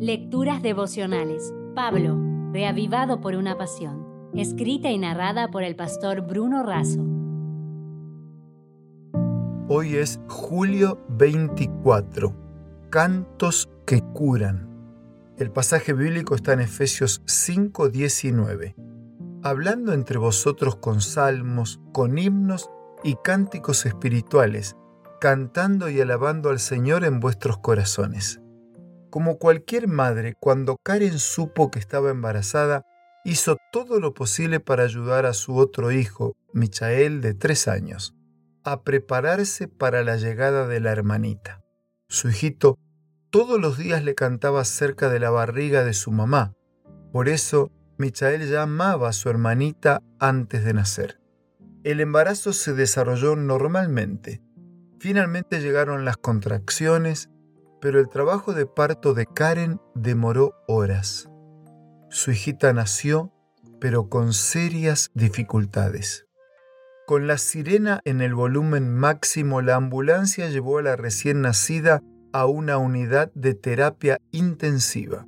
Lecturas devocionales. Pablo, reavivado por una pasión. Escrita y narrada por el pastor Bruno Razo. Hoy es julio 24. Cantos que curan. El pasaje bíblico está en Efesios 5:19. Hablando entre vosotros con salmos, con himnos y cánticos espirituales, cantando y alabando al Señor en vuestros corazones. Como cualquier madre, cuando Karen supo que estaba embarazada, hizo todo lo posible para ayudar a su otro hijo, Michael, de tres años, a prepararse para la llegada de la hermanita. Su hijito todos los días le cantaba cerca de la barriga de su mamá. Por eso, Michael ya amaba a su hermanita antes de nacer. El embarazo se desarrolló normalmente. Finalmente llegaron las contracciones pero el trabajo de parto de Karen demoró horas. Su hijita nació, pero con serias dificultades. Con la sirena en el volumen máximo, la ambulancia llevó a la recién nacida a una unidad de terapia intensiva.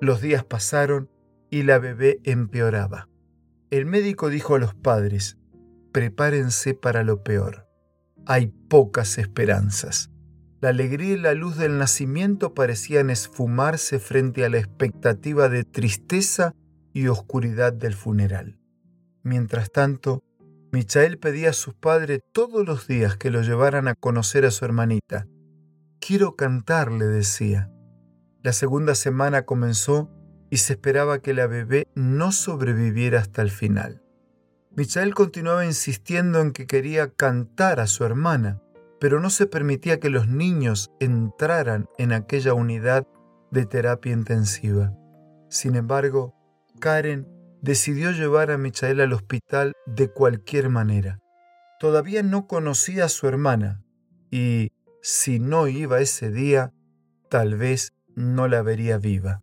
Los días pasaron y la bebé empeoraba. El médico dijo a los padres, prepárense para lo peor. Hay pocas esperanzas. La alegría y la luz del nacimiento parecían esfumarse frente a la expectativa de tristeza y oscuridad del funeral. Mientras tanto, Michael pedía a sus padres todos los días que lo llevaran a conocer a su hermanita. Quiero cantar, le decía. La segunda semana comenzó y se esperaba que la bebé no sobreviviera hasta el final. Michael continuaba insistiendo en que quería cantar a su hermana, pero no se permitía que los niños entraran en aquella unidad de terapia intensiva. Sin embargo, Karen decidió llevar a Michael al hospital de cualquier manera. Todavía no conocía a su hermana y, si no iba ese día, tal vez no la vería viva.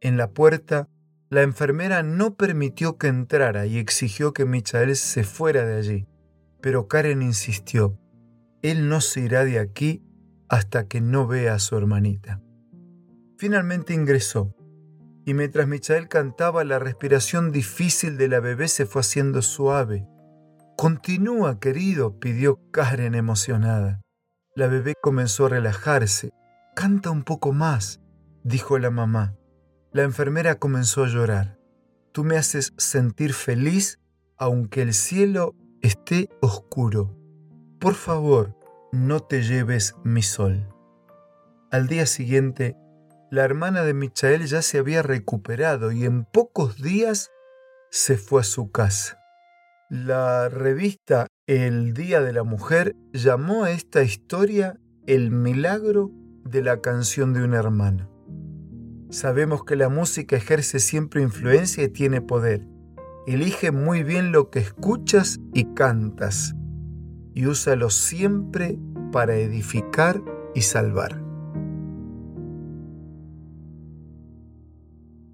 En la puerta, la enfermera no permitió que entrara y exigió que Michael se fuera de allí, pero Karen insistió. Él no se irá de aquí hasta que no vea a su hermanita. Finalmente ingresó, y mientras Michael cantaba, la respiración difícil de la bebé se fue haciendo suave. Continúa, querido, pidió Karen emocionada. La bebé comenzó a relajarse. Canta un poco más, dijo la mamá. La enfermera comenzó a llorar. Tú me haces sentir feliz aunque el cielo esté oscuro. Por favor, no te lleves mi sol. Al día siguiente, la hermana de Michael ya se había recuperado y en pocos días se fue a su casa. La revista El Día de la Mujer llamó a esta historia el milagro de la canción de una hermana. Sabemos que la música ejerce siempre influencia y tiene poder. Elige muy bien lo que escuchas y cantas y úsalo siempre para edificar y salvar.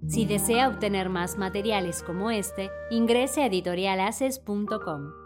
Si desea obtener más materiales como este, ingrese a editorialaces.com.